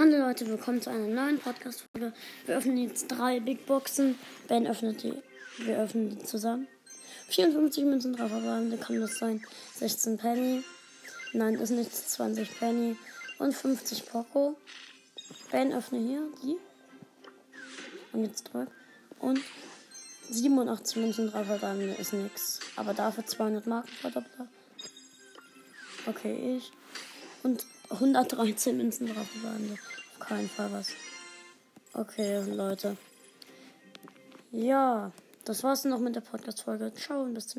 Hallo Leute, willkommen zu einer neuen Podcast-Folge. Wir öffnen jetzt drei Big Boxen. Ben öffnet die. Wir öffnen die zusammen. 54 Münzen drauf, aber kann das sein. 16 Penny. Nein, ist nicht 20 Penny. Und 50 Poco. Ben öffne hier die. Und jetzt drück. Und 87 Münzen drauf, aber ist nix. Aber dafür 200 Marken verdoppler. Okay, ich. Und 113 Münzen drauf waren. Auf keinen Fall was. Okay, Leute. Ja, das war's noch mit der Podcast-Folge. Ciao und bis zum